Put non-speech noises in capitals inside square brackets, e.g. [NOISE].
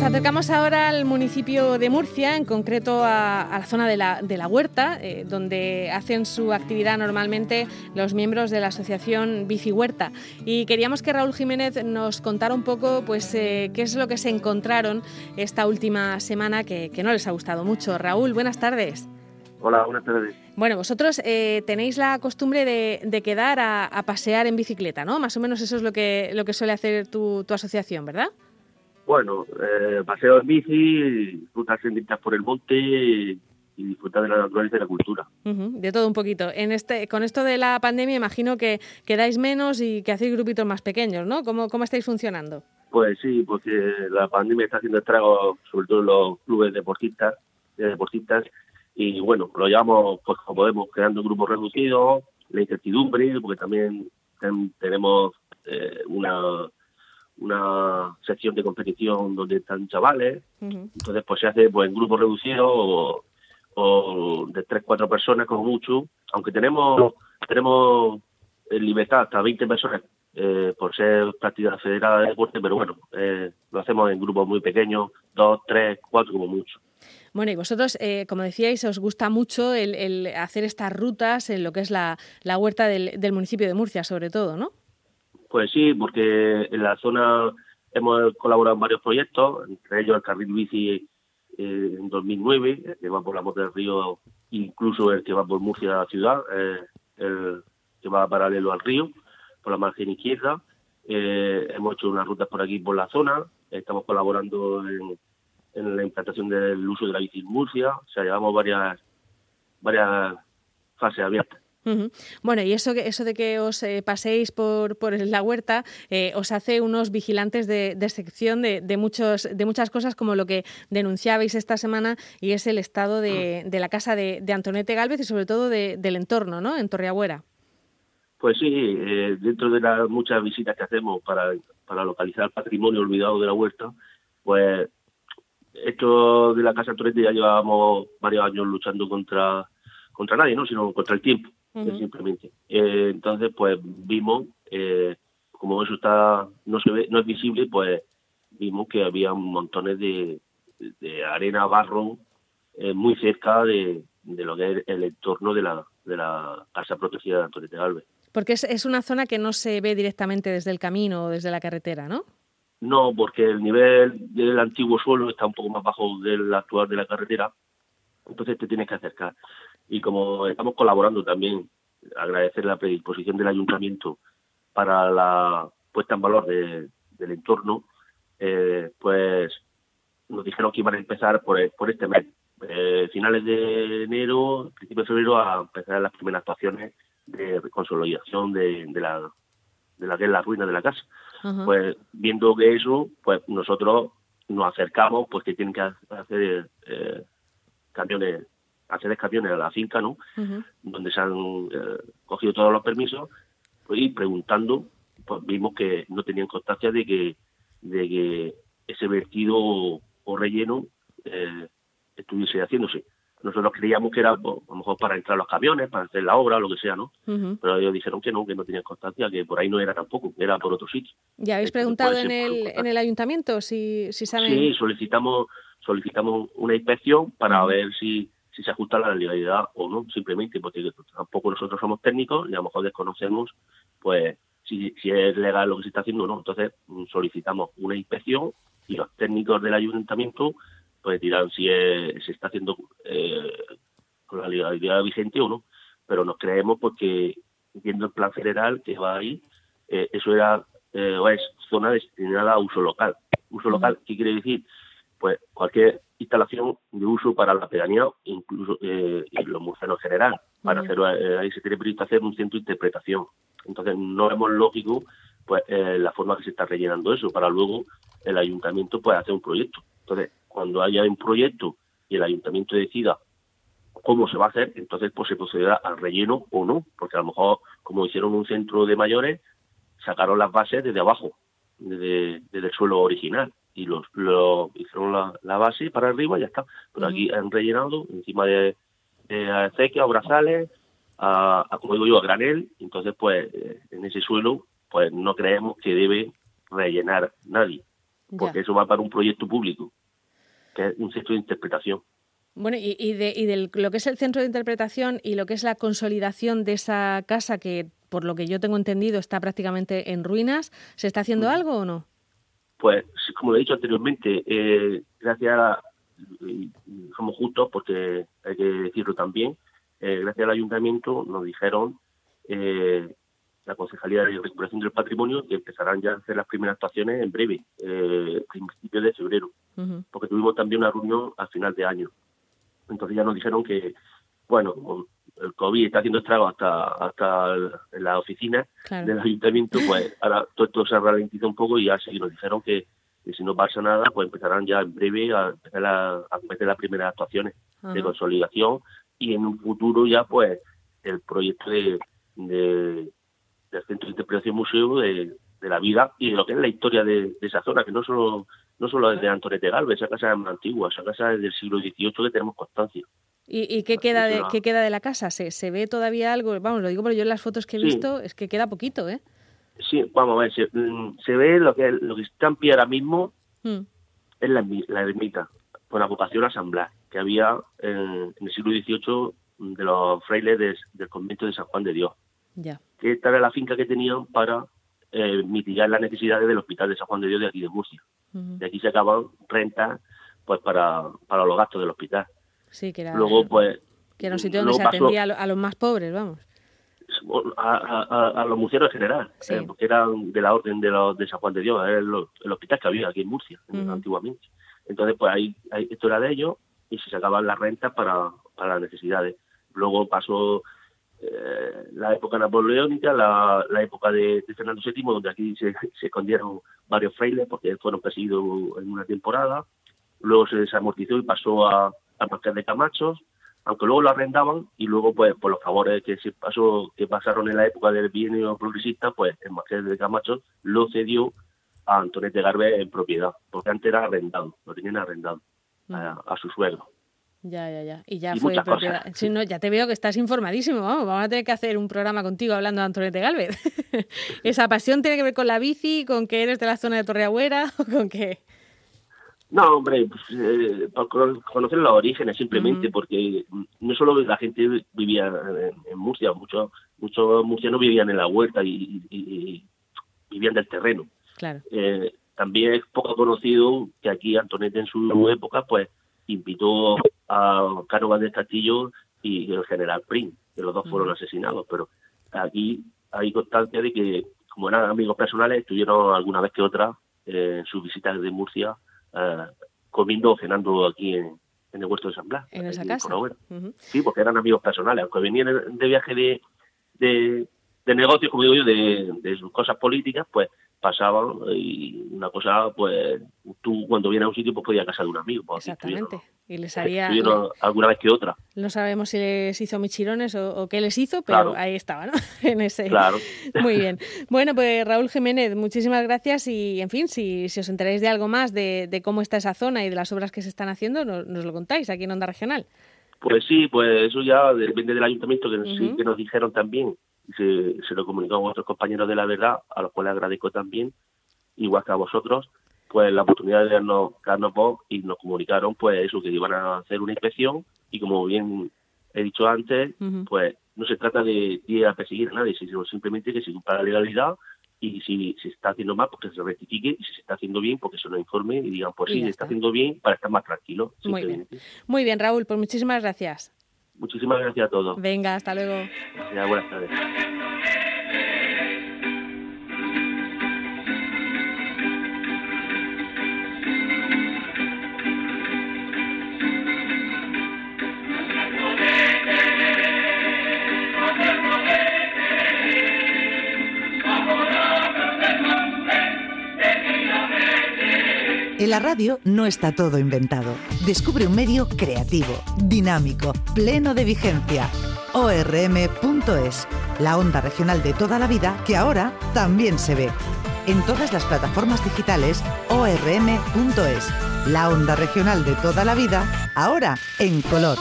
Nos acercamos ahora al municipio de Murcia, en concreto a, la zona de la, de la Huerta, eh, donde hacen su actividad normalmente los miembros de la asociación Bici Huerta. Y queríamos que Raúl Jiménez nos contara un poco pues, eh, qué es lo que se encontraron esta última semana que, no les ha gustado mucho. Raúl, buenas tardes. Hola, buenas tardes. Bueno, vosotros eh, tenéis la costumbre de, quedar a, pasear en bicicleta, ¿no? Más o menos eso es lo que, lo que suele hacer tu, tu asociación, ¿verdad? Bueno, eh, paseo en bici, rutas senditas por el monte y, disfrutar de la naturaleza y la cultura. de todo un poquito. En este, con esto de la pandemia imagino que quedáis menos y que hacéis grupitos más pequeños, ¿no? ¿Cómo, cómo estáis funcionando? Pues sí, porque la pandemia está haciendo estragos, sobre todo en los clubes deportistas, de deportistas, y bueno, lo llevamos pues como podemos, creando grupos reducidos, la incertidumbre, porque también tenemos eh, una una sección de competición donde están chavales, entonces pues se hace pues en grupos reducidos o, de tres, cuatro personas como mucho, aunque tenemos tenemos en libertad hasta 20 personas eh, por ser práctica federada de deporte, pero bueno, eh, lo hacemos en grupos muy pequeños, dos, tres, cuatro como mucho. Bueno, y vosotros, eh, como decíais, os gusta mucho el, hacer estas rutas en lo que es la, la huerta del, del municipio de Murcia, sobre todo, ¿no? Pues sí, porque en la zona hemos colaborado en varios proyectos, entre ellos el carril bici eh, en 2009, el que va por la Mota del Río, incluso el que va por Murcia ciudad, eh, el que va paralelo al río, por la margen izquierda. Eh, hemos hecho unas rutas por aquí, por la zona. Estamos colaborando en, la implantación del uso de la bici en Murcia. O sea, llevamos varias, varias fases abiertas. Bueno, y eso, eso de que os eh, paséis por, por la huerta eh, os hace unos vigilantes de, de sección de, de, muchos, de muchas cosas, como lo que denunciabais esta semana, y es el estado de, de la casa de, Antonete Galvez y sobre todo del entorno, ¿no? En Torreagüera. Pues sí, eh, dentro de las muchas visitas que hacemos para, para localizar el patrimonio olvidado de la huerta, pues esto de la casa Antonete ya llevábamos varios años luchando contra, contra nadie, ¿no? sino contra el tiempo simplemente. Eh, entonces, pues vimos, eh, como eso está no se ve, no es visible, pues vimos que había montones de, de arena, barro, eh, muy cerca de, de, lo que es el entorno de la, de la casa protegida de Antonio de Porque es, es una zona que no se ve directamente desde el camino o desde la carretera, ¿no? No, porque el nivel del antiguo suelo está un poco más bajo del actual de la carretera, entonces te tienes que acercar y como estamos colaborando también, agradecer la predisposición del ayuntamiento para la puesta en valor del entorno, eh, pues nos dijeron que iban a empezar por, por este mes. Eh, finales de enero, principio de febrero, a empezar las primeras actuaciones de consolidación de, la de la que es la ruina de la casa. Pues viendo que eso, pues nosotros nos acercamos, pues que tienen que hacer eh, camiones hacer camiones a la finca, ¿no? Donde se han eh, cogido todos los permisos pues, y preguntando, pues vimos que no tenían constancia de que de que ese vertido o, relleno eh, estuviese haciéndose. Nosotros creíamos que era pues, a lo mejor para entrar los camiones, para hacer la obra, o lo que sea, ¿no? Pero ellos dijeron que no, que no tenían constancia, que por ahí no era tampoco, era por otro sitio. ¿Ya habéis preguntado en el, en el ayuntamiento si, si saben? Sí, solicitamos, solicitamos una inspección para ver si si se ajusta a la legalidad o no, simplemente porque tampoco nosotros somos técnicos y a lo mejor desconocemos pues si, si es legal lo que se está haciendo o no. Entonces mm, solicitamos una inspección y los técnicos del ayuntamiento pues dirán si se está haciendo eh, con la legalidad vigente o no. Pero nos creemos porque viendo el plan general que va ahí, eh, eso era eh, o es zona destinada a uso local. Uso local, ¿qué quiere decir? Pues cualquier instalación de uso para la pedanía, incluso eh, los museos en general. Para hacer, eh, ahí se tiene previsto hacer un centro de interpretación. Entonces, no vemos lógico pues eh, la forma que se está rellenando eso, para luego el ayuntamiento pueda hacer un proyecto. Entonces, cuando haya un proyecto y el ayuntamiento decida cómo se va a hacer, entonces pues se procederá al relleno o no, porque a lo mejor, como hicieron un centro de mayores, sacaron las bases desde abajo, desde, desde el suelo original y los, lo hicieron la, base para arriba y ya está. Pero aquí han rellenado encima de, de acequia o brazales, a, como digo yo, a granel. Entonces, pues, eh, en ese suelo, pues no creemos que debe rellenar nadie. porque eso va para un proyecto público, que es un centro de interpretación. Bueno, y, de, y de lo que es el centro de interpretación y lo que es la consolidación de esa casa que, por lo que yo tengo entendido, está prácticamente en ruinas, ¿se está haciendo algo o no? Pues, como lo he dicho anteriormente, eh, gracias a, somos justos porque hay que decirlo también, eh, gracias al ayuntamiento nos dijeron eh, la Concejalía de Recuperación del Patrimonio que empezarán ya a hacer las primeras actuaciones en breve, eh, principios de febrero, porque tuvimos también una reunión al final de año. Entonces ya nos dijeron que, bueno, el COVID está haciendo estrago hasta hasta en la oficina del ayuntamiento, pues ahora todo esto se ralentiza un poco y así nos dijeron que, si no pasa nada, pues empezarán ya en breve a empezar a, meter las primeras actuaciones de consolidación y en un futuro ya pues el proyecto de, de del Centro de Interpretación Museo de, la vida y de lo que es la historia de, esa zona, que no solo no solo es de Antonete Galvez, esa casa es más antigua, esa casa es del siglo XVIII que tenemos constancia. ¿Y, qué, queda de, qué queda de la casa? ¿Se, ¿Se ve todavía algo? Vamos, lo digo pero yo en las fotos que he visto es que queda poquito, ¿eh? Sí, vamos a ver, se, mm, ve lo que, lo que está en pie ahora mismo mm. es la, la ermita, con la vocación a San Blas, que había en, el siglo XVIII de los frailes del convento de San Juan de Dios. Ya. Que esta era la finca que tenían para eh, mitigar las necesidades del hospital de San Juan de Dios de aquí de Murcia. De aquí se acaban rentas pues para, para los gastos del hospital. Sí, que era, luego, pues, que era un sitio donde se atendía a, los más pobres, vamos. A, los murcianos en general, eh, porque eran de la orden de, los, de San Juan de Dios, era el, hospital que había aquí en Murcia, antiguamente. Entonces, pues ahí, esto era de ellos y se sacaban las rentas para, para las necesidades. Luego pasó eh, la época napoleónica, la, la época de, Fernando VII, donde aquí se, escondieron varios frailes porque fueron perseguidos en una temporada. Luego se desamortizó y pasó a, a Marqués de Camachos, aunque luego lo arrendaban y luego pues por los favores que se pasó que pasaron en la época del bienio progresista, pues el Marqués de Camachos lo cedió a Antonete Garbe en propiedad, porque antes era arrendado, lo tenían arrendado a, a su suegro. Ya, ya, ya. Y ya fue propiedad. No, ya te veo que estás informadísimo. Vamos, vamos a tener que hacer un programa contigo hablando de Antonete Galvez. [LAUGHS] ¿Esa pasión tiene que ver con la bici, con que eres de la zona de Torreagüera [LAUGHS] o con qué? No, hombre, pues, eh, conocer los orígenes simplemente, porque no solo la gente vivía en, Murcia, muchos muchos murcianos vivían en la huerta y, vivían del terreno. Claro. Eh, también es poco conocido que aquí Antonete en su época, pues invitó a Cánovas de Castillo y el general Prim, que los dos fueron asesinados, pero aquí hay constancia de que, como eran amigos personales, estuvieron alguna vez que otra eh, en sus visitas de Murcia comiendo o cenando aquí en, el huerto de San Blas. En esa casa. Sí, porque eran amigos personales, aunque venían de viaje de, de, de negocios, como digo yo, de, de sus cosas políticas, pues pasaban y una cosa, pues tú cuando vienes a un sitio pues podías casar de un amigo. Pues, Exactamente. Y les haría... alguna vez que otra. No sabemos si les hizo michirones o, qué les hizo, pero ahí estaba, ¿no? [LAUGHS] en ese... Claro. [LAUGHS] Muy bien. Bueno, pues Raúl Jiménez, muchísimas gracias y, en fin, si, si os enteráis de algo más de, cómo está esa zona y de las obras que se están haciendo, nos, lo contáis aquí en Onda Regional. Pues sí, pues eso ya depende del ayuntamiento que, que nos dijeron también se, se lo comunicó a otros compañeros de la verdad, a los cuales agradezco también, igual que a vosotros, pues la oportunidad de darnos, darnos voz y nos comunicaron pues eso, que iban a hacer una inspección y como bien he dicho antes, pues no se trata de ir a perseguir a nadie, sino simplemente que se cumpla la legalidad y si se está haciendo mal, pues que se rectifique y si se está haciendo bien, porque se nos informe y digan, pues sí, se está haciendo bien para estar más tranquilo. Muy bien. Muy bien, Raúl, pues muchísimas gracias. Muchísimas gracias a todos. Venga, hasta luego. Ya, buenas tardes. La radio no está todo inventado. Descubre un medio creativo, dinámico, pleno de vigencia. ORM.es, la onda regional de toda la vida que ahora también se ve. En todas las plataformas digitales, ORM.es, la onda regional de toda la vida, ahora en color.